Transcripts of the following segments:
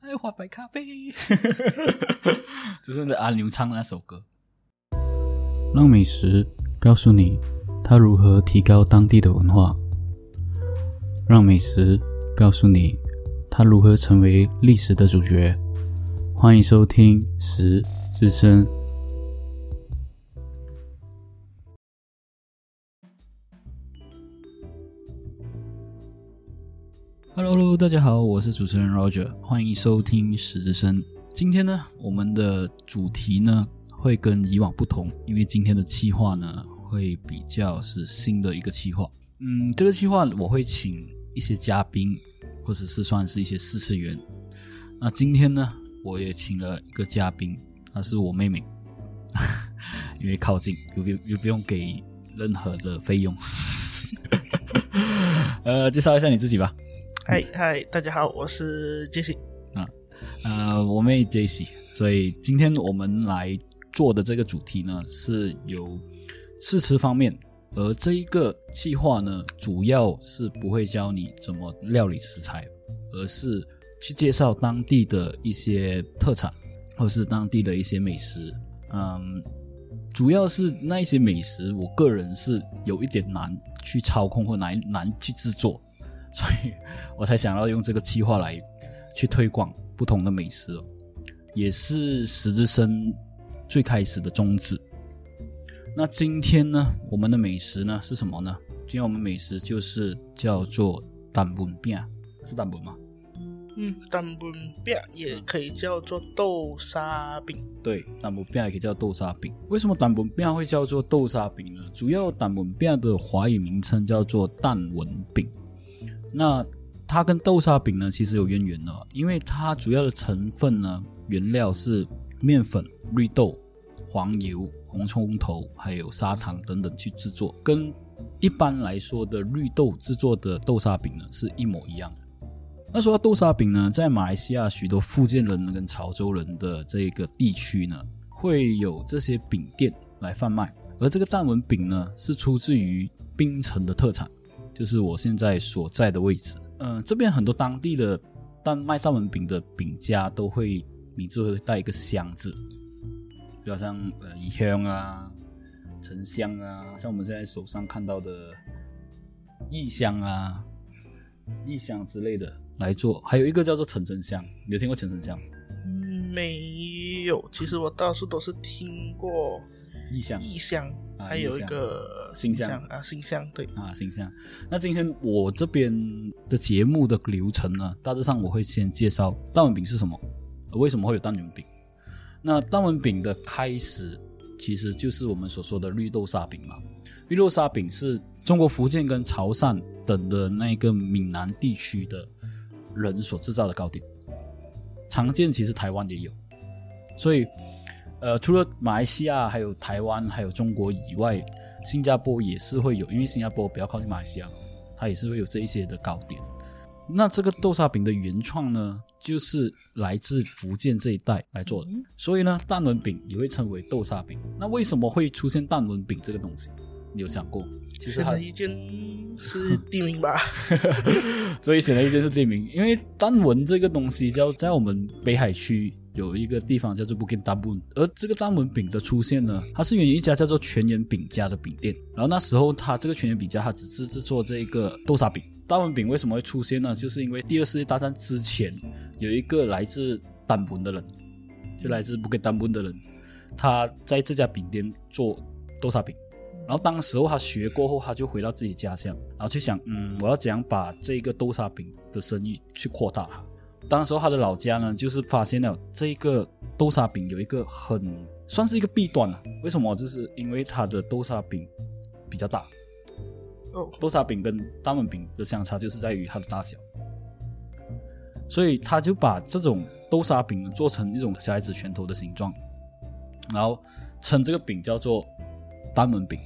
爱花白咖啡，这是阿牛唱那首歌。让美食告诉你它如何提高当地的文化，让美食告诉你它如何成为历史的主角。欢迎收听《十之声》。Hello，大家好，我是主持人 Roger，欢迎收听《十之声》。今天呢，我们的主题呢会跟以往不同，因为今天的企划呢会比较是新的一个企划。嗯，这个企划我会请一些嘉宾，或者是算是一些试吃员。那今天呢，我也请了一个嘉宾，她是我妹妹，因为靠近，又不又不用给任何的费用。呃，介绍一下你自己吧。嗨嗨，大家好，我是杰西。呃，我妹 J C，所以今天我们来做的这个主题呢，是由试吃方面，而这一个计划呢，主要是不会教你怎么料理食材，而是去介绍当地的一些特产，或者是当地的一些美食。嗯，主要是那一些美食，我个人是有一点难去操控或难难去制作，所以我才想要用这个计划来去推广不同的美食哦，也是十字生最开始的宗旨。那今天呢，我们的美食呢是什么呢？今天我们美食就是叫做蛋本饼，是蛋本吗？嗯，蛋本饼也可以叫做豆沙饼。对，蛋本饼也可以叫豆沙饼。为什么蛋本饼会叫做豆沙饼呢？主要蛋本饼的华语名称叫做蛋纹饼。那它跟豆沙饼呢，其实有渊源的，因为它主要的成分呢，原料是面粉、绿豆、黄油、红葱头，还有砂糖等等去制作，跟一般来说的绿豆制作的豆沙饼呢是一模一样的。那说到豆沙饼呢，在马来西亚许多福建人跟潮州人的这个地区呢，会有这些饼店来贩卖，而这个蛋纹饼呢，是出自于槟城的特产。就是我现在所在的位置，嗯、这边很多当地的但卖三文饼的饼家都会名字会带一个香字，就好像呃宜香啊、沉香啊，像我们现在手上看到的异香啊、异香之类的来做，还有一个叫做陈真香，你有听过陈真香？嗯，没有。其实我到处都是听过异香异香，啊还有一个新香啊，新香对。啊，形象。那今天我这边的节目的流程呢，大致上我会先介绍蛋纹饼是什么，呃为什么会有蛋卷饼。那蛋纹饼的开始其实就是我们所说的绿豆沙饼嘛。绿豆沙饼是中国福建跟潮汕等的那个闽南地区的人所制造的糕点，常见其实台湾也有，所以呃，除了马来西亚、还有台湾、还有中国以外，新加坡也是会有，因为新加坡比较靠近马来西亚，它也是会有这一些的糕点。那这个豆沙饼的原创呢，就是来自福建这一带来做的，所以呢，蛋纹饼也会称为豆沙饼。那为什么会出现蛋纹饼这个东西？你有想过？其实它 显而易见是地名吧？所以显而易见是地名，因为丹文这个东西叫在我们北海区有一个地方叫做 Bukit Tabun，而这个丹文饼的出现呢，它是源于一家叫做全源饼家的饼店。然后那时候它这个全源饼家，它只是制作这一个豆沙饼。丹文饼为什么会出现呢？就是因为第二次世界大战之前，有一个来自丹文的人，就来自 Bukit Tabun 的人，他在这家饼店做豆沙饼。然后当时候他学过后，他就回到自己家乡，然后去想，嗯，我要怎样把这个豆沙饼的生意去扩大。当时候他的老家呢，就是发现了这个豆沙饼有一个很算是一个弊端了。为什么？就是因为它的豆沙饼比较大，哦，豆沙饼跟蛋纹饼的相差就是在于它的大小，所以他就把这种豆沙饼呢做成一种小孩子拳头的形状，然后称这个饼叫做单门饼。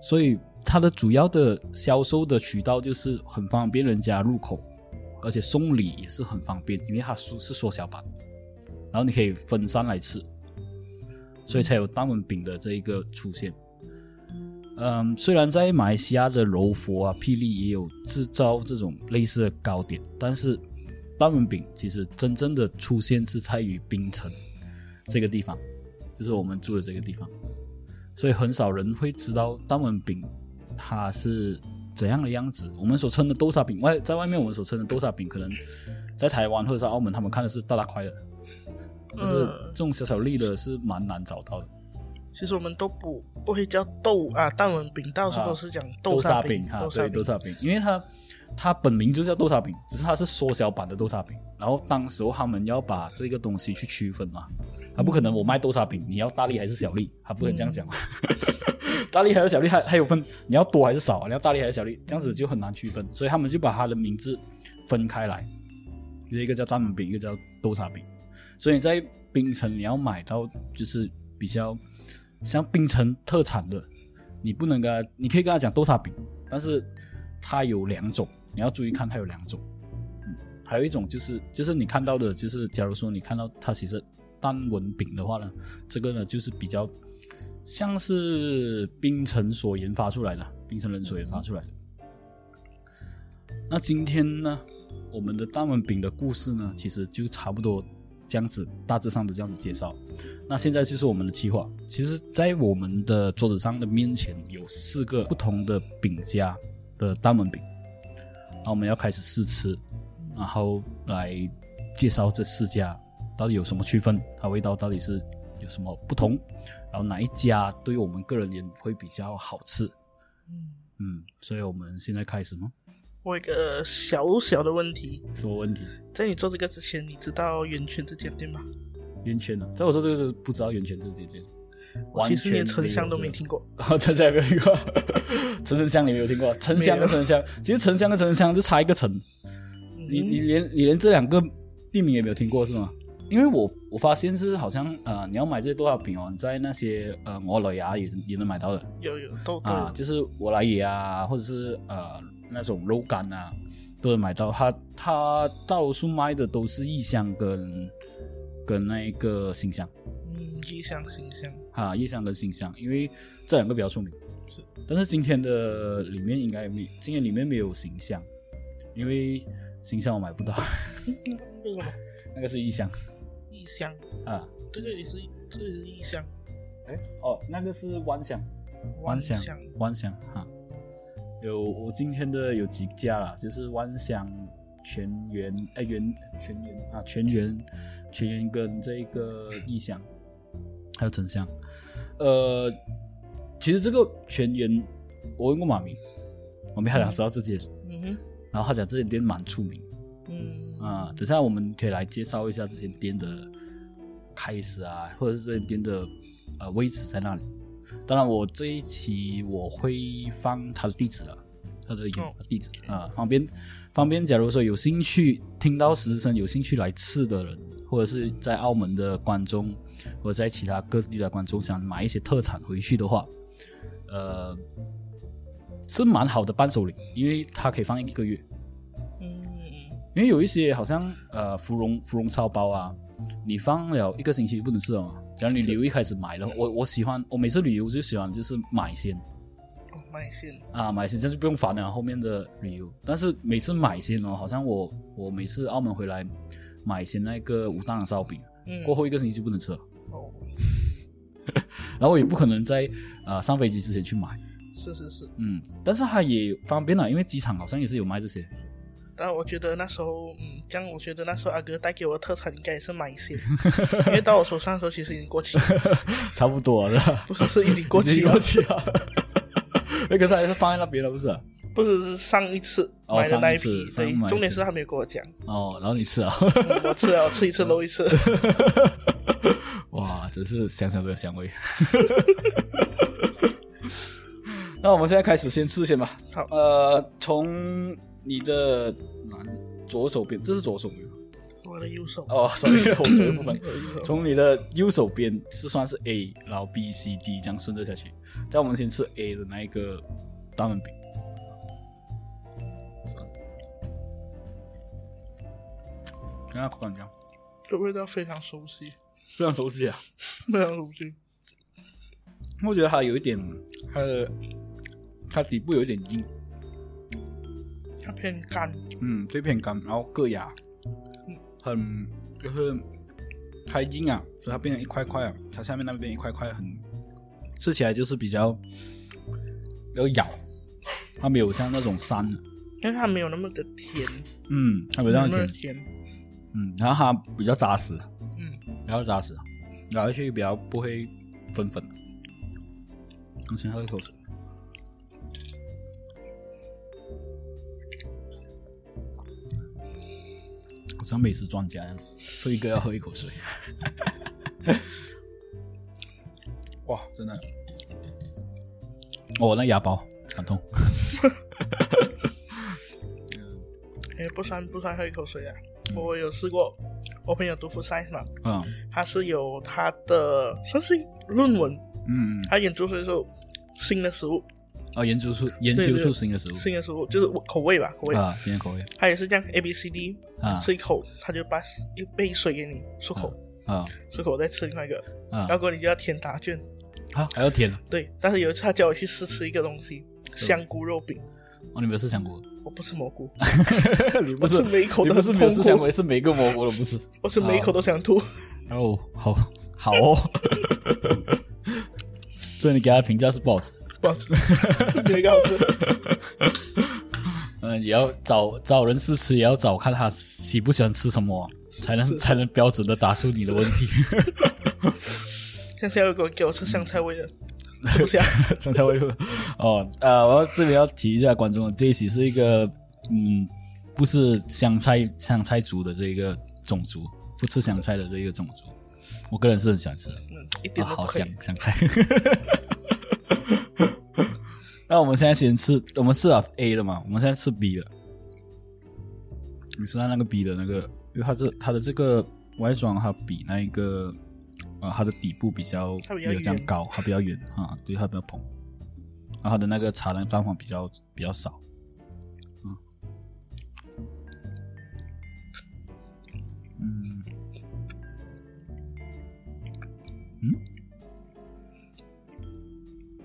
所以它的主要的销售的渠道就是很方便人家入口，而且送礼也是很方便，因为它是是缩小版，然后你可以分散来吃，所以才有单文饼的这一个出现。嗯，虽然在马来西亚的柔佛啊、霹雳也有制造这种类似的糕点，但是单文饼其实真正的出现是在于槟城这个地方，就是我们住的这个地方，所以很少人会知道单文饼它是怎样的样子。我们所称的豆沙饼，外在外面我们所称的豆沙饼，可能在台湾或者在澳门，他们看的是大大块的，但是嗯这种小小粒的是蛮难找到的。其实我们都不不会叫豆啊蛋纹饼，到处啊都是讲豆沙饼哈，豆对，豆沙饼，因为它它本名就叫豆沙饼，只是它是缩小版的豆沙饼。然后当时候他们要把这个东西去区分嘛，他不可能我卖豆沙饼，你要大粒还是小粒，他不可能这样讲嘛。大粒还是小粒，还还有分你要多还是少，你要大粒还是小粒，这样子就很难区分，所以他们就把他的名字分开来，一个叫蛋纹饼，一个叫豆沙饼。所以在槟城你要买到就是比较像槟城特产的，你不能跟他，你可以跟他讲豆沙饼，但是它有两种，你要注意看它有两种。嗯，还有一种就是就是你看到的，就是假如说你看到它其实单纹饼的话呢，这个呢就是比较像是槟城所研发出来的，槟城人所研发出来的。那今天呢，我们的单纹饼的故事呢，其实就差不多这样子，大致上的这样子介绍。那现在就是我们的计划。其实，在我们的桌子上的面前有四个不同的饼家的单纹饼，那我们要开始试吃，然后来介绍这四家到底有什么区分，它味道到底是有什么不同，然后哪一家对于我们个人也会比较好吃。嗯嗯，所以我们现在开始吗？我有一个小小的问题，什么问题？在你做这个之前，你知道圆圈这间店吗？圆圈呢？在我说这个就是不知道圆圈这间店，我其实连沉香都没听过。哦，沉香没有听过，沉沉香你没有听过？沉香跟沉香，其实沉香跟沉香就差一个沉，你你连你连这两个地名也没有听过是吗？因为我我发现是好像呃，你要买这些多少饼哦，你在那些呃我老牙也也能买到的有有都都啊，就是我来也啊，或者是呃那种肉干啊，都能买到。它它大多数卖的都是异香跟跟那个新香。嗯，异香新香。啊，异香跟新香，因为这两个比较出名。是，但是今天的里面应该没，今天里面没有形象，因为形象我买不到，为什么？那个是异香异香，啊。这个也是这个也是异箱，哎，哦，那个是万香，万香香，弯香哈。有我今天的有几家啦，就是万香、全员、哎源全员啊，全员、全员跟这个异香，还有沉香。呃，其实这个全员我问过妈咪，妈咪还想知道这间，嗯哼，然后他讲这间店蛮出名嗯啊。等下我们可以来介绍一下这间店的开始啊，或者是这间店的呃位置在那里。当然，我这一期我会放他的地址啊，他的有哦地址啊，方便方便。假如说有兴趣听到实习生有兴趣来吃的人，或者是在澳门的观众，或者在其他各地的观众想买一些特产回去的话，呃，是蛮好的伴手礼，因为它可以放一个月。嗯因为有一些好像呃芙蓉芙蓉超包啊，你放了一个星期就不能吃了嘛。假如你旅游一开始买了，我我喜欢我每次旅游就喜欢就是买先。哦，卖线，啊买先，这样就不用烦了后面的旅游。但是每次买先哦，好像我我每次澳门回来买先那个武大郎烧饼，嗯，过后一个星期就不能吃了，哦，然后我也不可能在呃上飞机之前去买，是是是，嗯，但是它也方便了，因为机场好像也是有卖这些。但我觉得那时候，嗯，这样我觉得那时候阿哥带给我的特产应该也是买些，因为到我手上的时候其实已经过期了，差不多了，不是是已经过期了过，期了。那可是还是放在那边了，不是、啊？不是是上一次哦买的那一批，对次上买，是重点是他没有跟我讲，哦，然后你吃啊？嗯我吃啊，我吃一次漏一次，哇，真是想想这个香味。那我们现在开始先吃先吧。好呃，从你的南左手边，这是左手边吗我的右手，哦，sorry，我左右部分。从你的右手边是算是 A，然后 B、C、D 这样顺着下去。在我们先吃 A 的那一个大门饼。看看口感怎样？这味道非常熟悉，非常熟悉啊！非常熟悉，我觉得它有一点，它的它底部有一点硬，它偏干，嗯，对偏干，然后硌牙，很就是太硬啊，所以它变成一块块啊，它下面那边一块块很吃起来就是比较有咬，它没有像那种山，因为它没有那么的甜，嗯，它没有那那么甜，甜。嗯，然后它比较扎实，嗯，比较扎实，咬下去比较不会粉粉。我先喝一口水。像美食专家一样，吃一个要喝一口水。哇，真的，哦，那牙包很痛。哎，不算不算，喝一口水啊！我有试过，我朋友读 food science 嘛，嗯他是有他的算是论文，嗯，他研究出说新的食物，哦，研究出研究出新的食物新的食物就是口味吧，口味。啊，新的口味它也是这样 A B C D，啊吃一口它就把一杯水给你漱口，啊漱口再吃另外一个，啊然后你就要填答卷。啊，还要填对，但是有一次他叫我去试吃一个东西，香菇肉饼，哦，你没有吃香菇？我不吃蘑菇，你不是每一口都很痛苦，没有吃香菇，是每个蘑菇都不是。我是每一口都想吐。哦，好好哦。所以你给他的评价是不好吃。不好吃，没有一个好吃。嗯，也要找找人试吃，也要找看他喜不喜欢吃什么，才能才能标准的答出你的问题。像现在如果给我吃香菜味的，吃不下。香菜味的哦，呃，我要这边要提一下观众，这一期是一个嗯，不是香菜香菜族的这一个种族，不吃香菜的这一个种族。我个人是很喜欢吃的，嗯，一点啊，好香。香菜。那我们现在先吃，我们吃了 A 的嘛，我们现在吃 B 了。你吃它那个 B 的那个，因为它这它的这个外装，它比那一个啊、它的底部比较没有这样高，它比较圆啊，对，它比较蓬。然后它的那个茶的蛋黄比较比较少，嗯嗯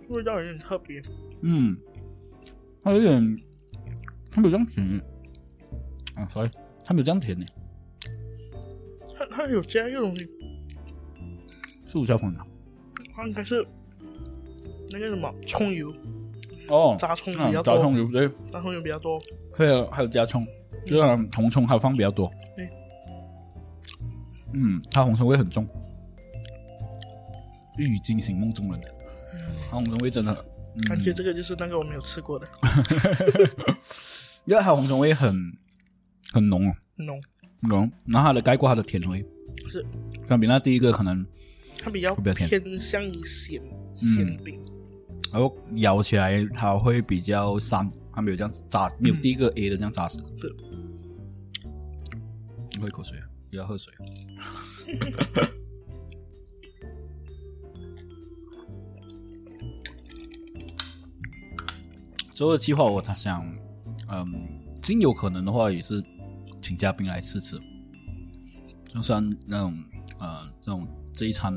味道有点特别，嗯，它有点，它没有这样甜，啊，sorry，它没有这样甜呢，它它有加一个东西，是胡椒粉的。它应该是那个什么葱油，哦，炸葱比嗯较多，炸葱油对，炸葱油比较多。还有还有加葱，就是它红葱还放比较多。对，嗯，它红葱味很重，一语惊醒梦中人。它红虫味真的，感觉这个就是那个我没有吃过的。因为它红虫味很很浓哦，浓，浓，然后它的盖过它的甜味，是。相比那第一个可能，它比较会比较甜。偏向于咸咸饼。然后咬起来它会比较散，它没有这样扎，没有第一个 A 的这样扎实。对，喝一口水啊，不要喝水。之后的计划，我他想，嗯，尽有可能的话，也是请嘉宾来试吃，就算那种呃这种这一餐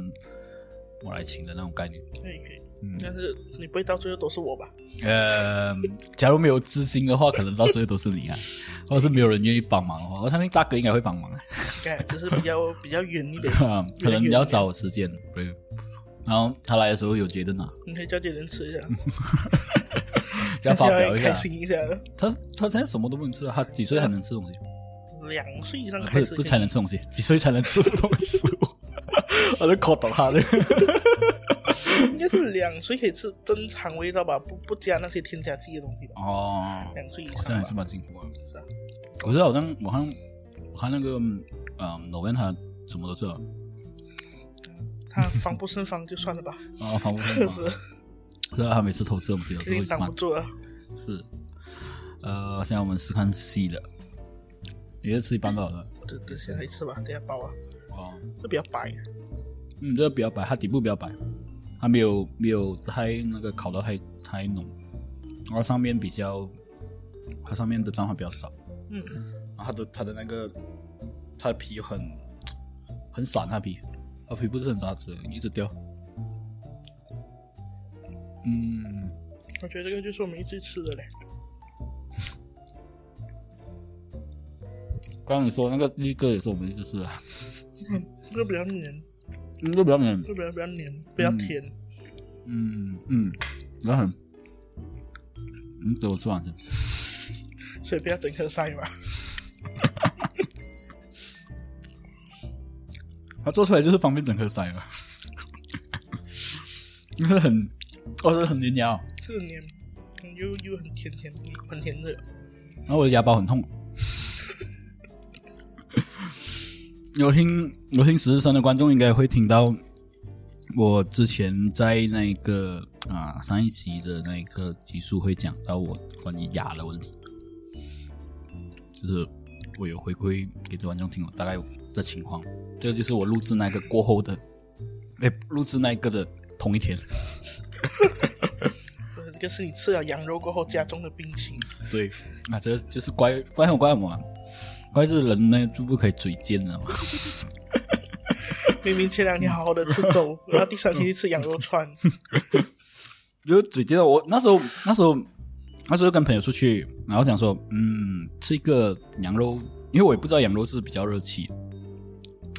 我来请的那种概念。可以可以，嗯但是你不会到最后都是我吧？呃，假如没有资金的话，可能到最后都是你啊，或者是没有人愿意帮忙的话，我相信大哥应该会帮忙。该就是比较比较远一点，啊，可能你要找时间，对。然后他来的时候有觉得呢，你可以叫别人吃一下，要发表一下。开心一下。他他现在什么都不能吃了，他几岁还能吃东西？两岁以上不开始是不是才能吃东西，几岁才能吃东西？我都搞懂他的。应该是两岁可以吃正常味道吧，不不加那些添加剂的东西吧。哦，两岁以上好像也是，蛮幸福的。是啊，我觉得好像我看我看那个嗯，老边他什么都吃了他防不胜防就算了吧，啊，防不胜是防。是啊，他每次偷吃东西都是会蛮有点挡不住了。是。呃，现在我们是看 C 的，也是吃一半饱了。等等下来吃吧，等下包啊，哦，这比较白，嗯，这个比较白，它底部比较白，它没有没有太那个烤的太太浓，然后上面比较，它上面的蛋黄比较少，嗯，然后它的它的那个它的皮很很散，它皮，它皮不是很扎实，一直掉。嗯，我觉得这个就是我们一直吃的嘞。刚刚你说那个第一个也是我们一直吃的啊，这个比较黏，嗯，这比较黏，这个比较比较黏，比较甜。嗯嗯，然后很，嗯，怎么吃完的。所以不要整颗塞嘛。它做出来就是方便整颗塞嘛，因为很，哦，是很黏牙哦，这个黏，又又很甜甜，很甜的。然后我的牙包很痛。有听有听十日生的观众应该会听到，我之前在那个啊上一集的那个集数会讲到我关于牙的问题，就是我有回馈给这观众听我大概的情况，这就是我录制那个过后的，哎，录制那个的同一天，这个是你吃了羊肉过后加重的病情。对，啊，这就是怪怪我怪我，怪是人呢就不可以嘴贱了嘛。明明前两天好好的吃粥，然后第三天去吃羊肉串。就嘴贱了。我那时候那时候那时候跟朋友出去，然后想说，嗯，吃一个羊肉，因为我也不知道羊肉是比较热气，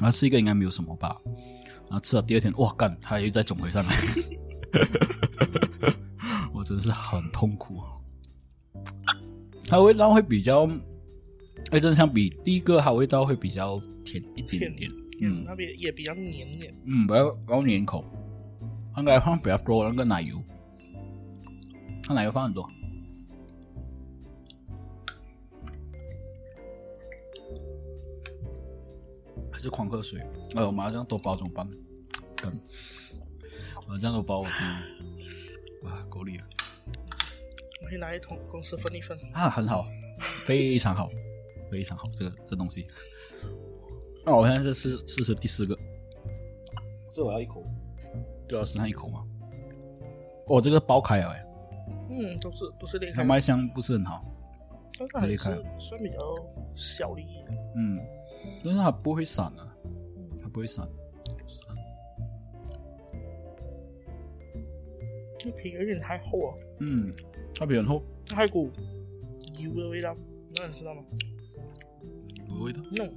然后吃一个应该没有什么吧。然后吃了第二天，哇干，他又再肿回上来，我真的是很痛苦。它味道会比较，哎，真的相比第一个，它味道会比较甜一点点，嗯，那边也比较黏黏。嗯，比较比较黏口，应该放比较多那个奶油，它奶油放很多。还是狂喝水，哎，我马上多包怎么办？这样都包我天，哇，够力啊！我可以拿一桶公司分一分。啊，很好，非常好，非常好，这个这东西。那我现在是试试试第四个，这我要一口，就要剩下一口吗？哦，这个爆开了哎，嗯，都是都是裂它开，卖相不是很好，但是还是裂开算比较小粒的。嗯，但是它不会散啊，它不会散。皮有点太厚了，嗯，它比很厚，还有股油的味道，那你知道吗？有味道。那种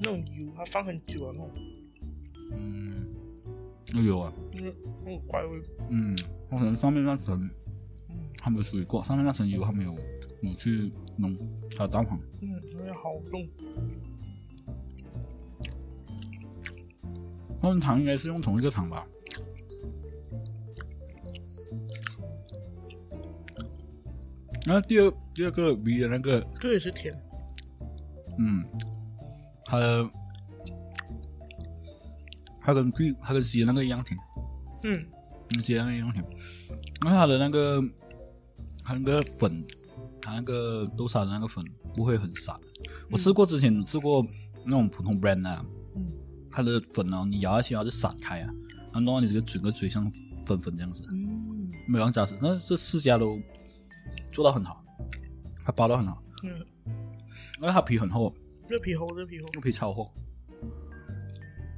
那种油，它放很久啊，那种嗯，那有啊。那个那种怪味。嗯，我可能上面那层它没有处理过，上面那层油还没有抹去弄，还有蛋黄。嗯，那个好重。他们糖应该是用同一个糖吧？然后第二第二个米的那个，这也是甜，嗯，它的它跟 B 它跟 C 的那个一样甜，嗯，跟 C 的那个一样甜。然后它的那个它那个粉，它那个豆沙的那个粉不会很散。我吃过之前吃过那种普通 brand 啊，嗯，它的粉哦，你咬下去它就散开啊，然后弄到你这个整个嘴像粉粉这样子。嗯，没有让加死，但是这四家都做到很好，它包的很好，嗯，因为它皮很厚，这皮厚，这皮厚，这皮超厚，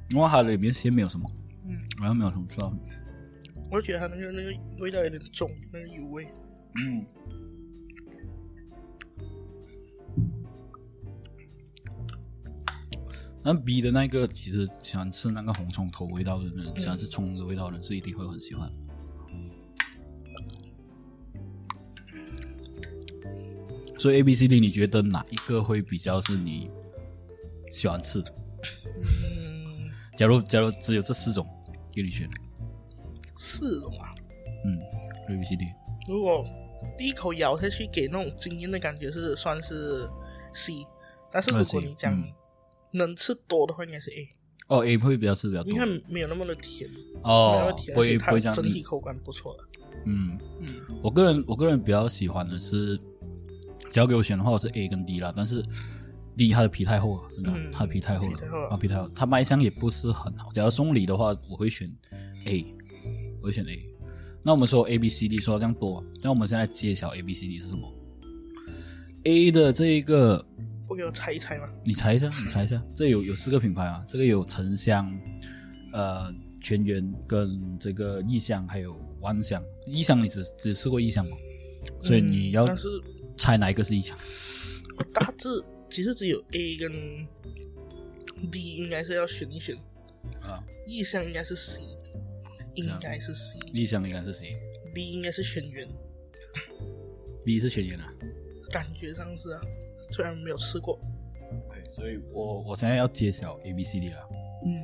因为它里面先没有什么，嗯，好像没有什么吃到，我觉得它那个那个味道有点重，那个油味。嗯。那 B 的那个，其实喜欢吃那个红葱头味道的人，喜欢吃葱的味道的人，是一定会很喜欢。所以 A、B、C、D，你觉得哪一个会比较是你喜欢吃的？嗯，假如假如只有这四种给你选，四种啊。嗯，A、B、C、D，如果第一口咬下去给那种惊艳的感觉是算是 C，但是如果你讲嗯能吃多的话，应该是 A，哦，A 会比较吃比较多。因为没有那么的甜，哦不会不会这样整体口感不错的。嗯，嗯。我个人我个人比较喜欢的是，只要给我选的话，我是 A 跟 D 啦。但是 D 它的皮太厚了，真的，嗯它的皮太厚了皮太厚，它皮太厚，它卖相也不是很好。假如送礼的话，我会选 A，我会选 A。那我们说 A B C D 说到这样多，那我们现在揭晓 A B C D 是什么？A 的这一个，不给我猜一猜吗？你猜一下，你猜一下，这有有四个品牌啊，这个有沉香、呃全源跟这个异香，还有万香。异香你只只试过异香吗？所以你要嗯但是猜哪一个是异香？大致其实只有 A 跟 D 应该是要选一选，啊，意向应该是 C，应该是 C。理想应该是 C，B 应该是全员，？B 是全员啊。感觉上是啊，虽然没有吃过。对，所以我我现在要揭晓 A B C D 了。嗯，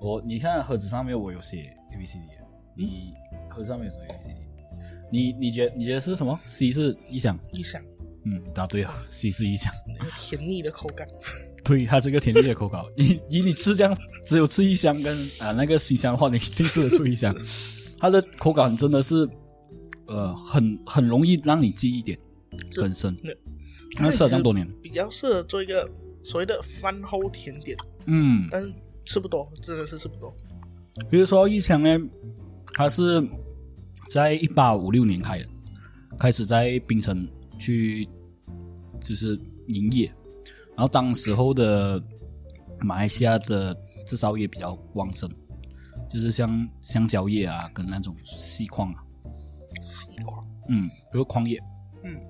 我你看盒子上面我有写 A B C D，你盒子上面有什么 A B C D？你你觉得你觉得是什么？C 是意向，意向嗯，答对了，C 是意向。那个甜腻的口感，对，它这个甜腻的口感，你以你吃这样只有吃一箱跟啊那个西香的话，你一定吃得出一箱。它的口感真的是呃很很容易让你记忆点是很深那。那吃了这么多年，比较适合做一个所谓的饭后甜点，嗯，但是吃不多，真的是吃不多。比如说一箱呢，它是在一八五六年开的，开始在槟城去就是营业，然后当时候的马来西亚的制造业比较旺盛，就是像香蕉业啊，跟那种锡矿啊，锡矿，嗯，比如矿业，嗯，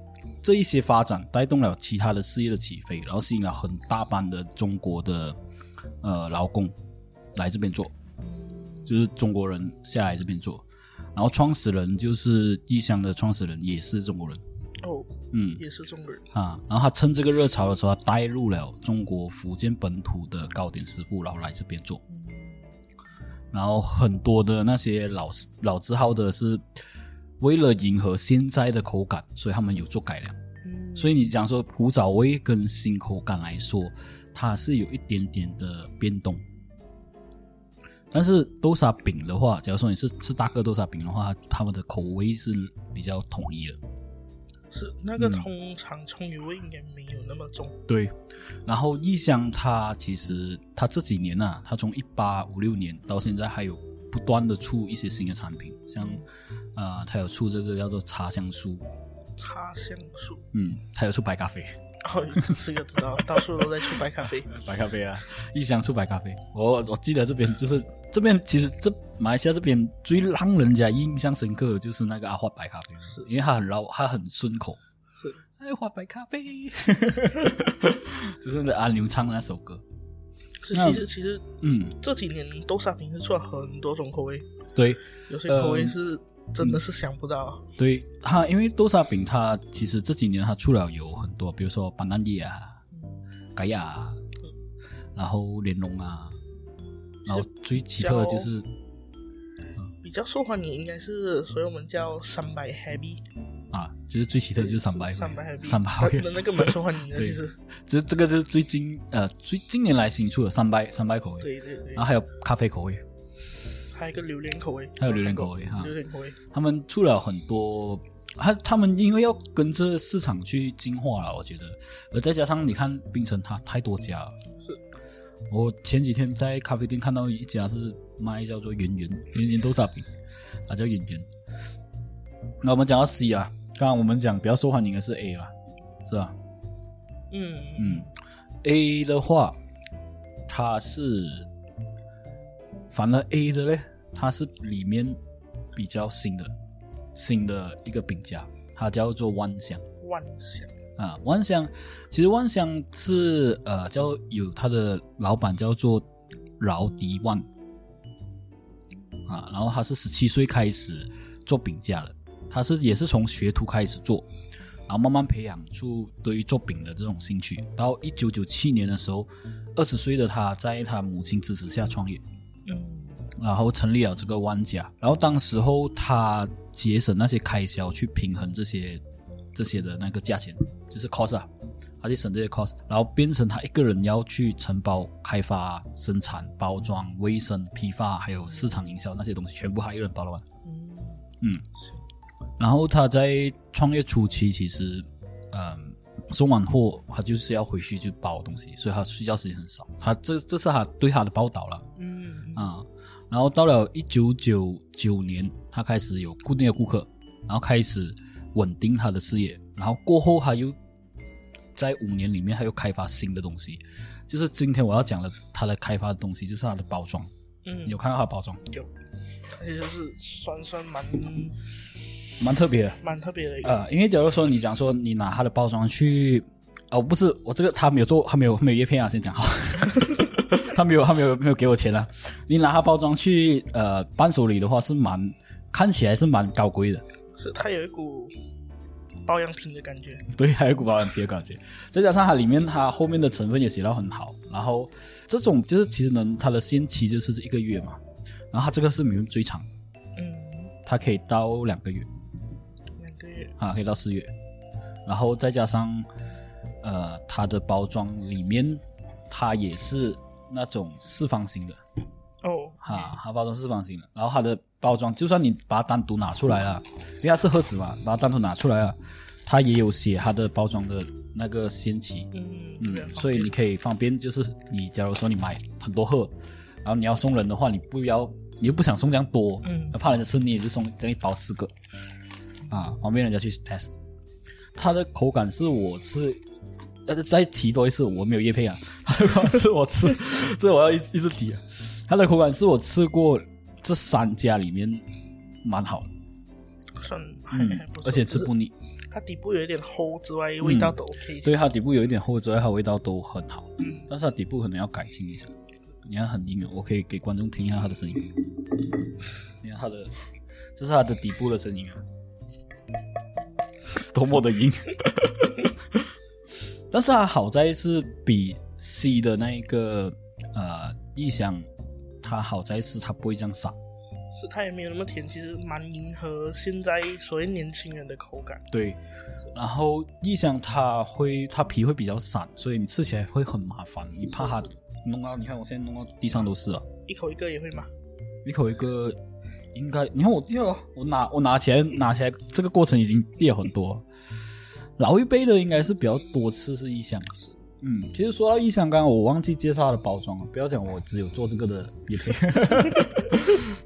这一些发展带动了其他的事业的起飞，然后吸引了很大班的中国的呃劳工来这边做，就是中国人下来这边做，然后创始人就是异乡的创始人也是中国人，哦，嗯。也是中国人，啊，然后他趁这个热潮的时候，他带入了中国福建本土的糕点师傅，然后来这边做，然后很多的那些老老字号的是为了迎合现在的口感，所以他们有做改良。嗯，所以你讲说古早味跟新口感来说，它是有一点点的变动。但是豆沙饼的话，假如说你是吃大个豆沙饼的话，他们的口味是比较统一的。是那个嗯通常葱油味应该没有那么重，对，然后异香它其实它这几年啊，它从一八五六年到现在还有不断的出一些新的产品，像呃，它有出这个叫做茶香酥，茶香酥。嗯，它有出白咖啡，哦，这个知道，到处都在出白咖啡。白咖啡啊，一箱出白咖啡。我我记得这边就是这边，其实这马来西亚这边最让人家印象深刻的就是那个阿华白咖啡，是因为它很绕，它很顺口。是阿华白咖啡，就是那阿牛唱的那首歌。是，其实其实嗯，这几年豆沙饼是出了很多种口味，对有些口味嗯是真的是想不到。对，它因为豆沙饼它其实这几年它出了有很多，比如说板南叶啊、盖亚啊，然后莲蓉啊，然后最奇特的就是比较受欢迎应该是，所以我们叫三百 happy，啊，就是最奇特的就是三百三百 happy，三百那那个蛮受欢迎的，其实。这这个是最近呃最近年来新出的三百三百口味，对对对。然后，还有咖啡口味，还有一个榴莲口味，还有榴莲口味哈。榴莲口味，他们出了很多，他他们因为要跟着市场去进化了，我觉得，而再加上你看冰城它太多家了，是。我前几天在咖啡店看到一家是卖叫做圆圆圆圆豆沙饼，它叫圆圆。那我们讲到 C 啊，刚刚我们讲比较受欢迎的是 A 啦，是吧？嗯。嗯，A 的话，它是，反而 A 的嘞，它是里面比较新的新的一个饼家，它叫做万香万香，啊。万香其实万香是呃叫有它的老板叫做饶迪万啊，然后他是十七岁开始做饼家的，他是也是从学徒开始做，然后慢慢培养出对于做饼的这种兴趣。到一九九七年的时候，二十岁的他在他母亲支持下创业，嗯然后成立了这个万家。然后当时候他节省那些开销去平衡这些这些的那个价钱，就是 cost 啊，他去省这些 cost，然后变成他一个人要去承包开发、生产、包装、卫生、批发，还有市场营销那些东西，全部他一个人包了完。嗯嗯，然后他在创业初期，其实，嗯，送完货他就是要回去就包东西，所以他睡觉时间很少。他这这是他对他的报道了嗯啊。然后到了一九九九年，他开始有固定的顾客，然后开始稳定他的事业。然后过后他又在五年里面，他又开发新的东西，就是今天我要讲的他的开发的东西，就是他的包装。嗯你有看到他的包装，有，而且就是酸酸蛮蛮特别的。蛮特别的一个，呃，因为假如说你讲说你拿他的包装去哦，不是，我这个他没有做，他没有没有叶片啊，先讲好。他没有，他没有没有给我钱啊。你拿他包装去呃伴手礼的话，是蛮看起来是蛮高贵的。是它有一股保养品的感觉。对，还有一股保养品的感觉。再加上它里面它后面的成分也写到很好。然后这种就是其实能它的限期就是一个月嘛。然后它这个是里面最长，嗯，它可以到两个月两个月。啊，可以到四月。然后再加上呃它的包装里面它也是那种四方形的。哦，哈，它包装是四方形的，然后它的包装，就算你把它单独拿出来了，因为它是盒子嘛，把它单独拿出来了，它也有写它的包装的那个限期，嗯所以你可以方便，就是你假如说你买很多盒，然后你要送人的话，你不要，你又不想送这样多，嗯怕人家吃你也就送这样一包四个，啊，方便人家去 test。它的口感是我吃，呃，再提多一次，我没有叶配啊，它的口感是我吃，这我要一一直提啊。它的口感是我吃过这三家里面蛮好的，算还嗯还不，错而且吃不腻。它底部有一点厚之外，味道都 OK。对，它底部有一点厚之外，它味道都很好，嗯但是它底部可能要改进一下。你看很硬啊，我可以给观众听一下它的声音。你看它的，这是它的底部的声音啊，是多么的硬。但是它好在是比 C 的那一个呃异香，它好在是它不会这样散。是它也没有那么甜，其实蛮迎合现在所谓年轻人的口感。对，然后异香它会它皮会比较散，所以你吃起来会很麻烦，你怕它弄到，你看我现在弄到地上都是了，一口一个也会吗？一口一个，应该你看我第二，我拿我拿起来拿起来，这个过程已经裂很多。老一辈的应该是比较多吃是异香，嗯，其实说到异香，刚刚我忘记介绍它的包装了，不要讲我只有做这个的也配。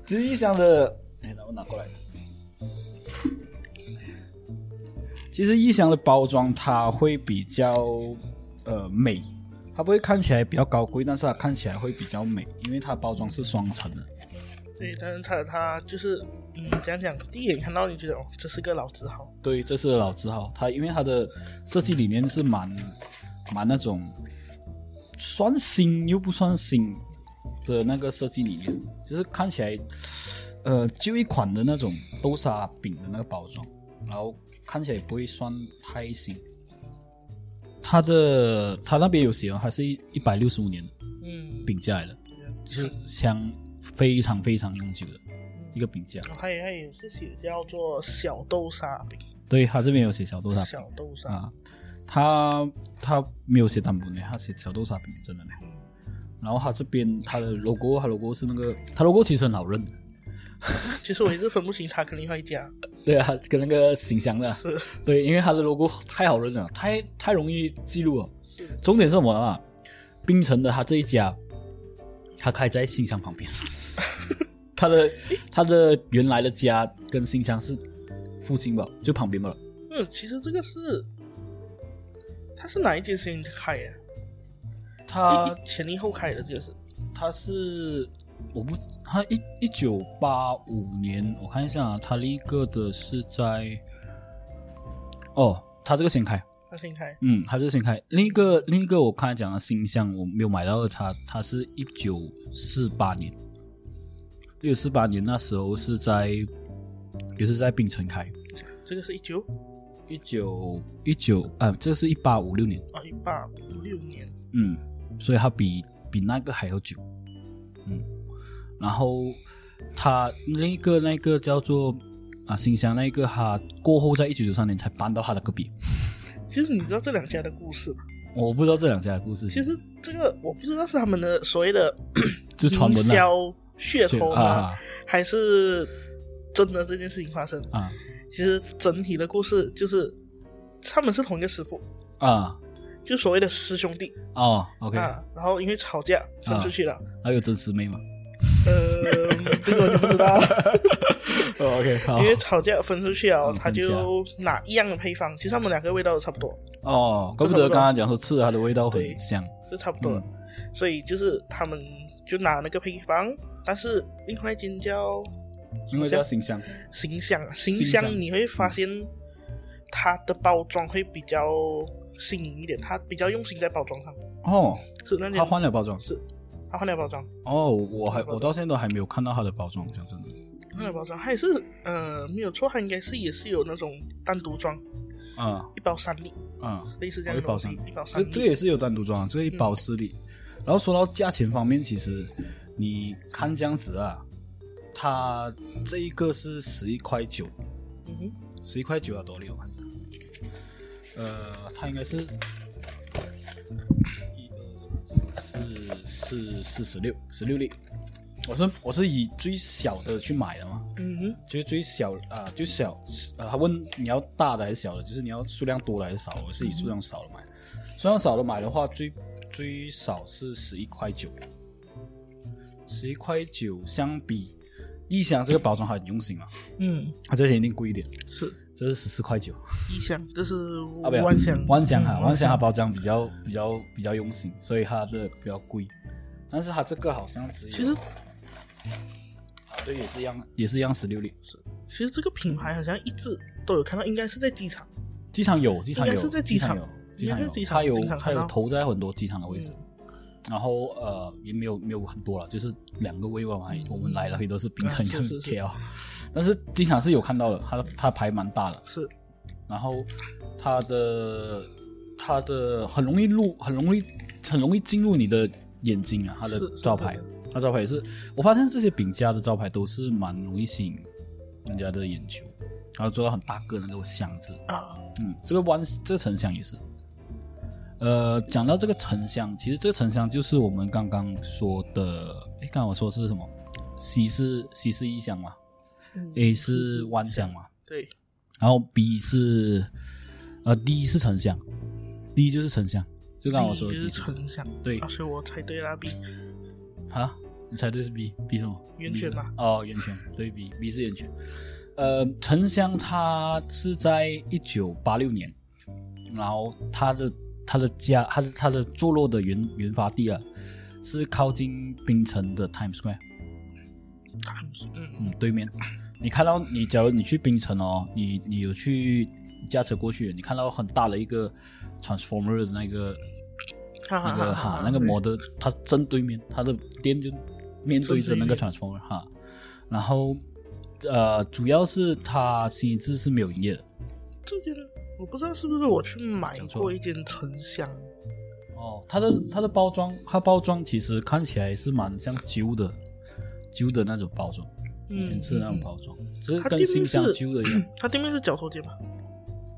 其实异香的，哎，那我拿过来。其实异香的包装它会比较呃美，它不会看起来比较高贵，但是它看起来会比较美，因为它包装是双层的。对，但是它它就是嗯，讲讲第一眼看到你觉得哦，这是个老字号。对，这是老字号，它因为它的设计理念是蛮蛮那种算新又不算新的那个设计理念，就是看起来呃旧一款的那种豆沙饼的那个包装，然后看起来也不会算太新。它的它那边有写哦，它是一一百六十五年嗯，饼架来的，就是香非常非常永久的一个饼架。然后它也它也是写叫做小豆沙饼，对，它这边有写小豆沙饼。小豆沙。啊，他他没有写单本的，他写小豆沙饼真的呢。然后他这边他的 logo，他 logo 是那个，他 logo 其实很好认的。其实我一直分不清他跟另外一家 对啊，跟那个形象的，是对，因为他的 logo 太好认了，太太容易记录了。是重点是什么啊？槟城的他这一家，他开在新乡旁边，他的他的原来的家跟新乡是附近吧，就旁边吧。嗯，其实这个是它是哪一间先开的？他前一后开的，这个是他是我不，他一一九八五年，我看一下啊，他另一个的是在，哦，他这个先开，他先开。嗯，他这个先开，另一个另一个我刚才讲的新乡我没有买到的它，它是一九四八年，一九四八年那时候是在也是在槟城开，这个是一九一九一九啊，这是一八五六年，啊一八五六年，嗯，所以他比比那个还要久，嗯，然后他另一个那个叫做啊新乡那个，他过后在一九九三年才搬到他的隔壁，其实你知道这两家的故事吗？我不知道这两家的故事，其实这个我不知道是他们的所谓的 就传闻啊。营销噱头吗？啊。还是真的这件事情发生？啊其实整体的故事就是他们是同一个师傅，啊就所谓的师兄弟哦，OK，啊。然后因为吵架分出去了，还有真师妹吗？呃，这个我就不知道了。哦，OK，好因为吵架分出去了，嗯他就拿一样的配方，其实他们两个味道都差不多，哦，怪不得刚刚讲说吃了它的味道很香，是差不多的。嗯所以就是他们就拿那个配方，但是另外一间叫因为叫新香，新香，新新香香你会发现它的包装会比较新颖一点，它比较用心在包装上。哦，是那间他换了包装。是，它换了包装，哦，我还我到现在都还没有看到它的包装，讲真的。换了包装，它也是呃没有错，它应该是也是有那种单独装，啊。一包三粒，啊，类似这样一包三，一包三粒。这这个也是有单独装，这一包四粒。然后说到价钱方面，其实你看这样子啊，它这一个是十一块九，十一块九啊，多粒我看一下。呃，它应该是一二三四四四十六十六粒。我是我是以最小的去买的嘛，嗯哼，就是最小啊、就小啊。他问你要大的还是小的，就是你要数量多的还是少的？我是以数量少的买，数量少的买的话，最最少是十一块九，十一块九相比一箱这个包装还很用心啊，嗯，它这些一定贵一点，是。这是十四块九。一箱，这是啊，不要万香，万香哈，嗯万香它包装比较比较比较用心，所以它的比较贵，但是它这个好像只有其实啊对也是一样，也是一样十六粒，是。其实这个品牌好像一直都有看到，应该是在机场。机场有，机场有，应该是在机场。有，机场有，应该是机场它有经常看到。它有投在很多机场的位置，然后呃也没有没有很多了，就是两个位嘛，我们来了也都是冰城跟啊是是是。KL，但是经常是有看到的，它它牌蛮大的，是，然后它的它的很容易入，很容易很容易进入你的眼睛啊，它的招牌对的，它招牌也是，我发现这些饼家的招牌都是蛮容易吸引人家的眼球，然后做到很大个的那个箱子，啊，嗯，这个弯这个沉香也是。呃，讲到这个沉香，其实这个沉香就是我们刚刚说的，诶，刚刚我说的是什么？C 是 C 是异香嘛？嗯，A 是湾香嘛，对，然后 B 是呃 D 是沉香，D 就是沉香，就刚刚我说的 D 是沉香，对。啊，所以我猜对了 B，啊，你猜对是 B，B 什么？圆圈 B 吧哦，源泉，对，B，B 是源泉。呃，沉香它是在一九八六年，然后它的它的家，他的他的坐落的原原发地啊，是靠近槟城的 Times Square，嗯，嗯，对面。你看到你，假如你去槟城哦，你你有去驾车过去，你看到很大的一个 transformer 的那个那个哈哈，那个模的，它正对面，它的店就面对着那个 transformer 哈，然后呃，主要是它星期日是没有营业的我不知道是不是我去买过一件沉香，哦，它的它的包装，它包装其实看起来是蛮像旧的旧的那种包装，嗯以前吃的那种包装，只是跟新香是旧的一样。它店面是角头街吧？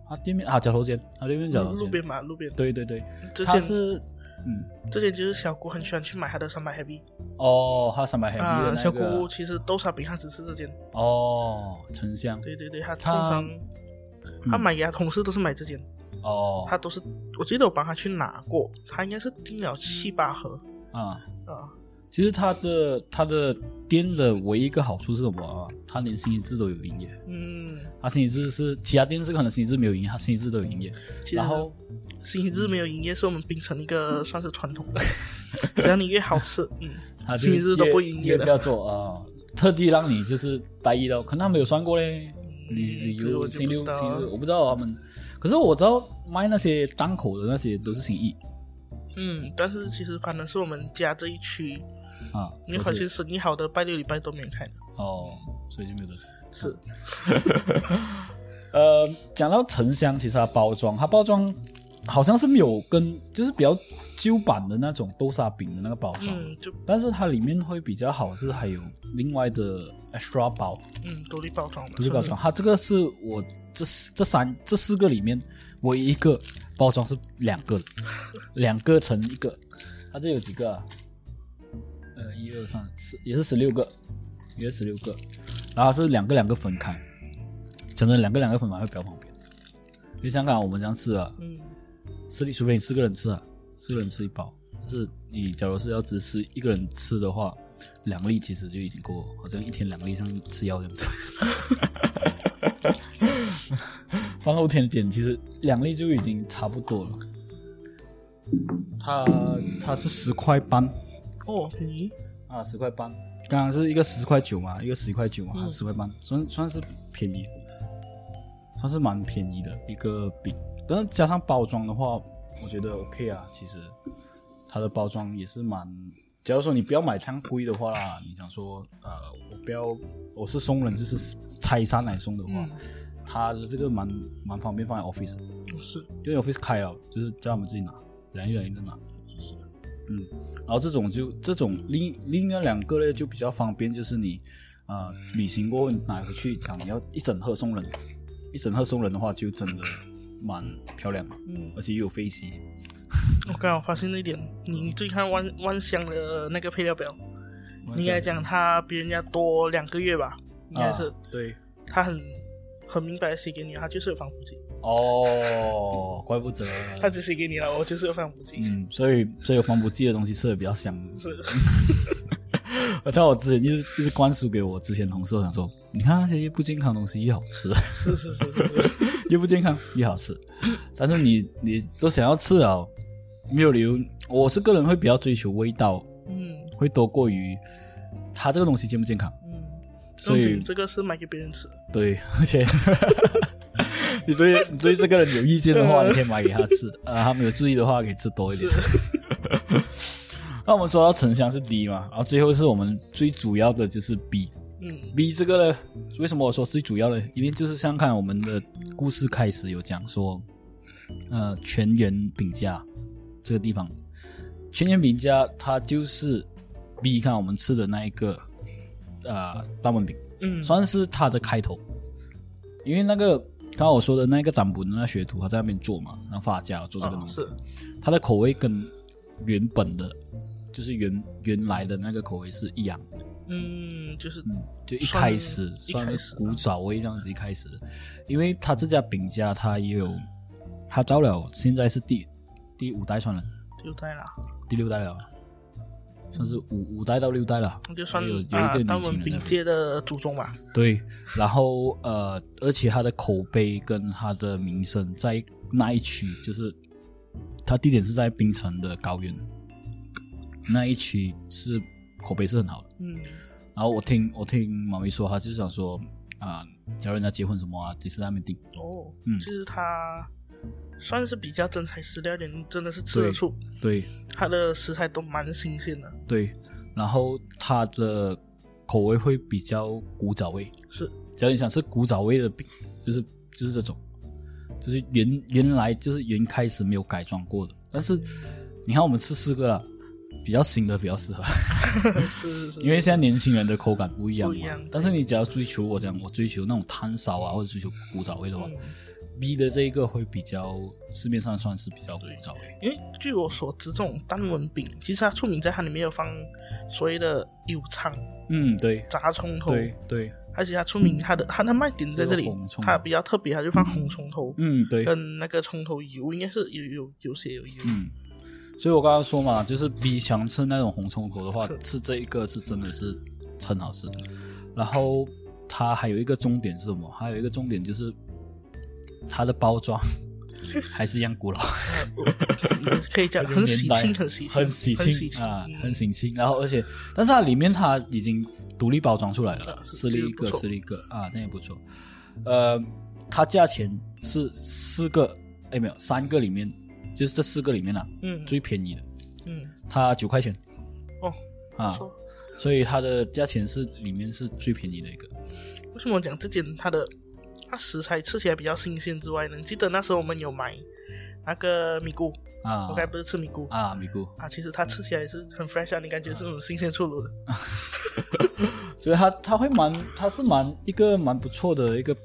它店面啊，角头尖，它店面角头尖，路边嘛，路边。对对对，这件它是嗯这件就是小姑很喜欢去买她的三百 happy 哦，它三百黑的啊，小那个姑其实豆沙饼她只吃这件，哦，沉香对对对，她通常她买给她同事都是买这件，哦他都是我记得我帮他去拿过，他应该是订了七八盒啊。啊，其实他的他的店的唯一一个好处是什么啊？他连星期日都有营业。嗯，他星期日是其他店是可能星期日没有营业，他星期日都有营业。然后星期日没有营业是我们槟城一个算是传统，只要你越好吃，嗯，他星期日都不营业的不要做啊，特地让你就是待一到，可能他没有算过嘞。旅旅游星期六星期日，我不知道他们，可是我知道卖那些档口的那些都是星期一嗯，但是其实反正是我们家这一区，啊，因为发现生意好的拜六礼拜都没人开的，哦，所以就没有得吃。是。呃，讲到沉香，其实它包装，它包装好像是没有跟就是比较旧版的那种豆沙饼的那个包装，嗯，就但是它里面会比较好，是还有另外的 extra 包，嗯独立包装的，独立包装。它这个是我这四这三这四个里面唯一一个包装是两个的，两个乘一个。它这有几个、啊？呃，一二三四，也是十六个，也是十六个，然后是两个两个分开，真的两个两个分开会比较方便。因为香港我们这样吃啊，嗯，四粒，除非你四个人吃啊，四个人吃一包。但是你假如是要只吃一个人吃的话，两粒其实就已经够了，好像一天两粒像吃药这样子。饭后甜点其实两粒就已经差不多了。它它是十块半哦，便宜，啊，十块半。刚刚是一个十块九嘛，一个十块九嘛，十块半，算算是便宜。算是蛮便宜的一个饼，但是加上包装的话，我觉得 OK 啊。其实它的包装也是蛮，假如说你不要买太贵的话啦，你想说呃，我不要我是送人，就是拆散来送的话，嗯。它的这个蛮蛮方便放在 office，是。因为 office 开了，就是叫他们自己拿，人一人一个拿。是，嗯，然后这种就这种另另外两个呢就比较方便，就是你啊、呃旅行过后你拿回去，讲你要一整盒送人，一整盒送人的话就真的蛮漂亮的，嗯，而且又有飞机。我刚好发现了一点，你你注意看万万香的那个配料表，你应该讲它比人家多两个月吧，应该是。啊、对。它很很明白的写给你，它就是有防腐剂，哦，怪不得。它只写给你了，我就是有防腐剂，嗯，所以所以有防腐剂的东西吃的比较香。是，我知道我之前一直一直灌输给我之前同事，我想说，你看那些越不健康的东西越好吃。是是是是是，越不健康越好吃。但是你你都想要吃啊，没有理由。我是个人会比较追求味道，嗯会多过于它这个东西健不健康。嗯，所以这个是买给别人吃，对，而且 你对你对这个人有意见的话，你可以买给他吃。呃，他没有注意的话，可以吃多一点。那我们说到沉香是 D 嘛，然后最后是我们最主要的就是 B。嗯 B 这个呢，为什么我说最主要的？因为就是像看我们的故事开始有讲说，呃，全员饼家这个地方，全员饼家它就是 B 看我们吃的那一个呃大文饼，嗯，算是它的开头。因为那个刚刚我说的那个党本的那学徒，他在那边做嘛，然后发家做这个东西，哦是，它的口味跟原本的，就是原原来的那个口味是一样的。嗯，就是就一开始一算开始古早味这样子一开始，因为他这家饼家他也有，他到了现在是第第五代算了，六代了，第六代了，算是五五代到六代了，就算有有一啊个，年轻人在界的祖宗吧，对，然后呃，而且他的口碑跟他的名声在那一区，就是他地点是在槟城的高原，那一期是口碑是很好的。嗯然后我听我听妈咪说，她就是想说啊，假如人家结婚什么啊，也是在那边订。哦，嗯就是他算是比较真材实料点，真的是吃得出对他的食材都蛮新鲜的，对，然后他的口味会比较古早味。是假如你想吃古早味的饼，就是就是这种，就是原原来就是原开始没有改装过的。但是你看我们吃四个了，比较新的比较适合，是是是，因为现在年轻人的口感不一样嘛。样但是你只要追求我讲我追求那种汤烧啊，或者追求古早味的话、嗯。B 的这一个会比较市面上算是比较古早味。因为据我所知，这种单文饼其实它出名在它里面有放所谓的油肠、嗯，对。炸葱头，对对，而且它出名它的它的卖点在这里它比较特别，它就放红葱头嗯对，跟那个葱头油，应该是有有有些有油，嗯，所以我刚刚说嘛，就是比想吃那种红葱头的话，吃这一个是真的是很好吃。然后它还有一个重点是什么？还有一个重点就是它的包装 还是一样古老，可以讲有年代很喜庆，很喜庆，很喜庆啊，嗯很喜庆。然后而且，但是它里面它已经独立包装出来了啊，撕了一个，撕了一个啊，这样也不错。呃，它价钱是四个，哎没有三个里面，就是这四个里面啊嗯最便宜的，嗯它九块钱哦，啊。所以它的价钱是里面是最便宜的一个。为什么讲这间它的它食材吃起来比较新鲜之外呢？你记得那时候我们有买那个米菇，啊我刚才不是吃米菇啊，米菇，啊，其实它吃起来也是很 fresh 啊，你感觉是那种新鲜出炉的。所以它它会蛮，它是蛮一个蛮不错的一个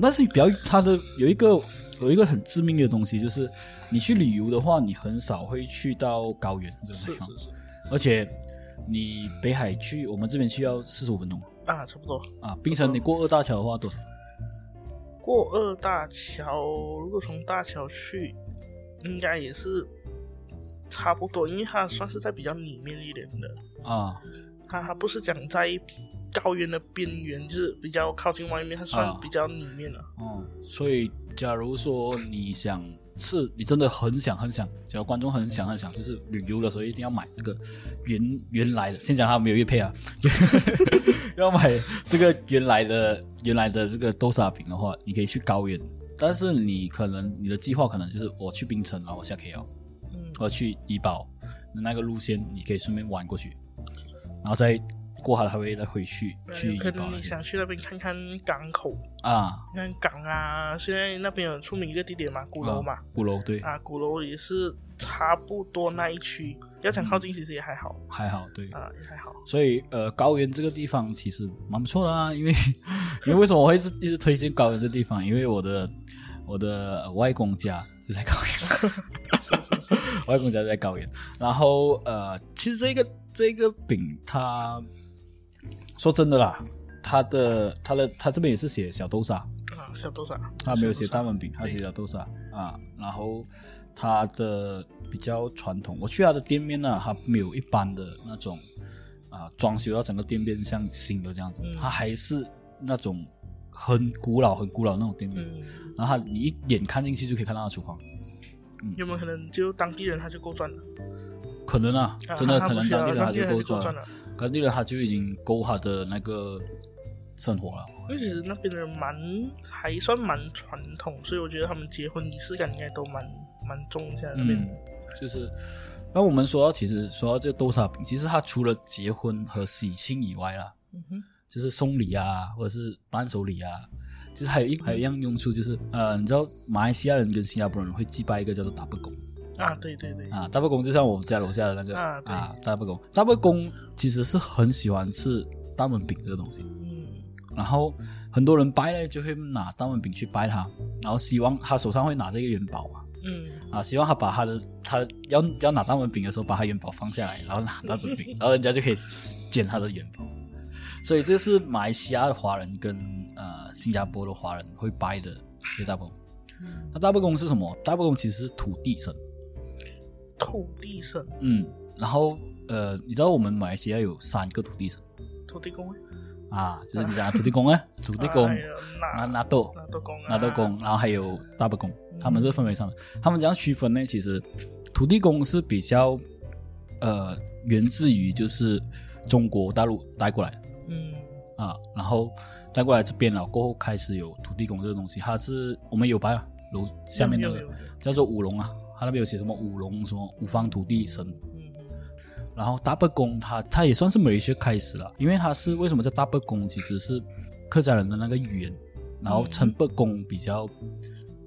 但是比较它的有一个有一个很致命的东西，就是你去旅游的话，你很少会去到高原这种是地方，是是而且你北海去我们这边去要四十五分钟啊，差不多。啊，槟城你过二大桥的话多少？过二大桥，如果从大桥去，应该也是差不多，因为它算是在比较里面一点的，啊它它不是讲在高原的边缘，就是比较靠近外面，它算啊比较里面了。哦，所以假如说你想吃，你真的很想很想，只要观众很想很想，就是旅游的时候一定要买这个原原来的。先讲他没有乐配啊，要买这个原来的原来的这个豆沙饼的话，你可以去高原，但是你可能你的计划可能就是我去槟城，然后我下 KL，嗯我去怡保的那个路线，你可以顺便玩过去，然后再过海还会再回去去怡可能你想去那边看看港口，啊，看港啊，现在那边有出名一个地点嘛，鼓楼嘛，鼓楼对，啊，鼓楼也是差不多那一区，要想靠近其实也还好还好对。啊，也还好。所以呃，高原这个地方其实蛮不错的啊，因为 因为为什么我会是一直推荐高原这地方？因为我的我的外公家就在高原，外公家在高原。然后呃，其实这个这个饼它说真的啦，他的他的他这边也是写小豆沙，啊，小豆沙，它没有写大焖饼，他写小豆沙。啊。然后他的比较传统，我去他的店面呢，他没有一般的那种啊装修到整个店面像新的这样子，嗯。它还是那种很古老、很古老那种店面。嗯，然后他你一眼看进去就可以看到他厨房，有没有可能就当地人他就够赚了？可能啊，啊真的可能当地人他就够赚就够赚了，他就已经够他的那个生活了。因为其实那边的人蛮还算蛮传统，所以我觉得他们结婚仪式感应该都蛮蛮重一下那边。嗯，就是，那我们说到，其实说到这个豆沙饼，其实它除了结婚和喜庆以外啦，嗯哼，就是送礼啊，或者是伴手礼啊，其实还有一还有一样用处，就是呃，你知道马来西亚人跟新加坡人会祭拜一个叫做大伯公啊，对对对，啊，大伯公就像我们家楼下的那个啊对大伯公，大伯公其实是很喜欢吃大焖饼这个东西，嗯然后很多人拜呢就会拿大焖饼去拜他，然后希望他手上会拿这个元宝嘛。嗯啊，希望他把他的他要要拿大焖饼的时候，把他元宝放下来，然后拿大焖饼，然后人家就可以捡他的元宝。所以这是马来西亚的华人跟呃新加坡的华人会拜的一个大伯公。那大伯公是什么？大伯公其实是土地神，土地神、嗯，然后呃，你知道我们马来西亚有三个土地神？土地公，啊，就是你讲的 土地公啊，土地公还有拿拿拿豆拿豆公啊，拿豆公，然后还有大伯公，他们是分为上的。他们怎样区分呢？其实土地公是比较呃源自于就是中国大陆带过来的。嗯。啊，然后带过来这边了过后开始有土地公这个东西，它是我们有白啊楼下面那个叫做五龙啊，它那边有写什么五龙什么五方土地神。嗯然后大伯公他他也算是马来西开始了，因为他是为什么叫大伯公，其实是客家人的那个语言，然后称伯公比较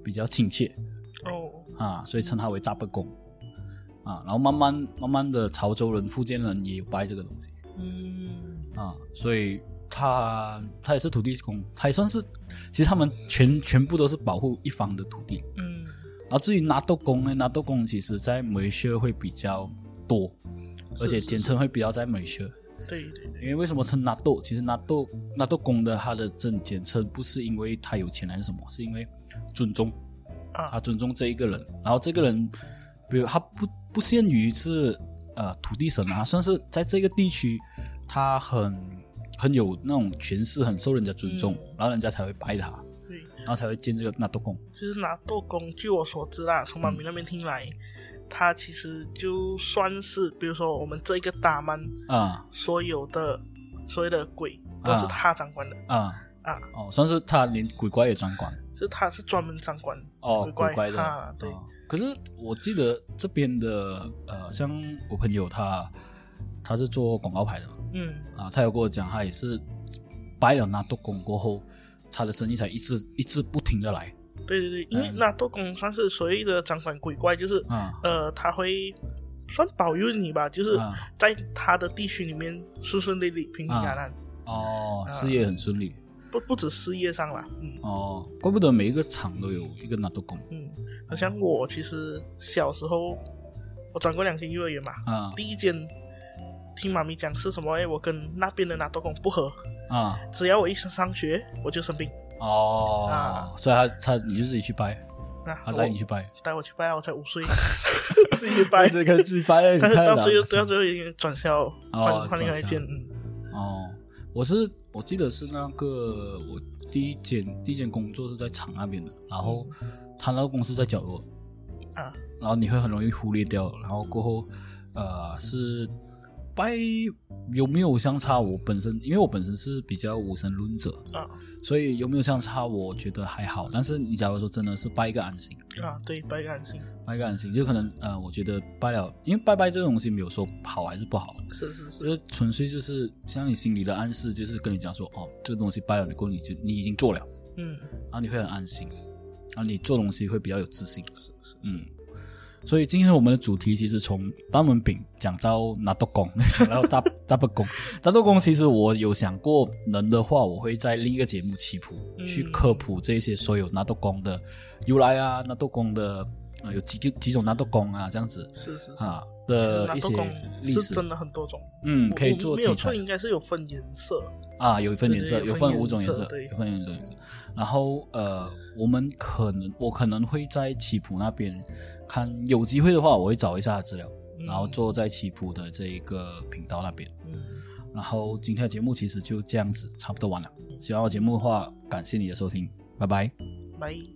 比较亲切哦啊，所以称他为大伯公啊。然后慢慢慢慢的潮州人、福建人也有拜这个东西嗯啊，所以他他也是土地公，他也算是其实他们全全部都是保护一方的土地。嗯然后至于纳豆公呢，纳豆公其实在马来西亚会比较多，而且简称会比较在马来西亚。对对对，因为为什么称纳豆？其实纳豆纳豆公的他的正简称不是因为他有钱还是什么，是因为尊重啊他尊重这一个人。然后这个人，比如他不不限于是呃土地神啊，算是在这个地区他很很有那种权势，很受人家尊重，嗯然后人家才会拜他，对，然后才会建这个纳豆公。就是拿豆公，据我所知啦，从妈咪那边听来，他其实就算是，比如说我们这一个大曼啊。所有的所有的鬼都是啊他掌管的。啊。啊，哦，算是他连鬼怪也掌管。是他是专门掌管哦，鬼怪。的。啊，对，哦。可是我记得这边的呃，像我朋友他他是做广告牌的嘛。嗯。啊，他有跟我讲，他也是拜了纳豆公过后，他的生意才一直一直不停的来。对对对，因为嗯那豆公算是所谓的掌管鬼怪，就是嗯。呃，他会算保佑你吧，就是啊在他的地区里面顺顺利利、平平安安，哦，啊事业很顺利。不不止事业上啦，嗯。哦，怪不得每一个厂都有一个纳豆公。嗯，好像我其实小时候我转过两间幼儿园嘛，啊第一间听妈咪讲是什么？哎，我跟那边的那豆公不合，啊。只要我一上学我就生病，哦啊，所以他他你就自己去拜，那他带你去拜，带我去拜，我才五岁，自己去拜，这个自己拜，但是到最后，最后最后已经转校换哦换另外一间，嗯。哦，我是我记得是那个我第一间第一间工作是在厂那边的，然后他那个公司在角落，啊。然后你会很容易忽略掉，然后过后呃是拜有没有相差？我本身因为我本身是比较无神论者，啊所以有没有相差，我觉得还好。但是你假如说真的是拜一个安心，啊，对，拜一个安心，拜一个安心，就可能呃，我觉得拜了，因为拜拜这个东西没有说好还是不好，是是是，就是纯粹就是像你心里的暗示，就是跟你讲说，哦，这个东西拜了，你过你就你已经做了，嗯，然后你会很安心，然后你做东西会比较有自信。是是，嗯，所以今天我们的主题其实从单文饼讲到拿豆公，讲到大大不公。大豆公其实我有想过，能的话我会在另一个节目起谱、嗯。去科普这些所有拿豆公的由来啊，拿豆公的呃有几几种拿豆公啊这样子是是是。啊的一些历史，是真的很多种，嗯，可以做没有错，做题材。应该是有分颜色，啊，有一份颜色，有对对有分分五种颜色，对有分五种颜色。然后呃，我们可能我可能会在棋谱那边看，有机会的话，我会找一下资料，嗯然后做在棋谱的这一个频道那边。嗯，然后今天的节目其实就这样子，差不多完了。喜欢我节目的话，感谢你的收听，拜拜。拜。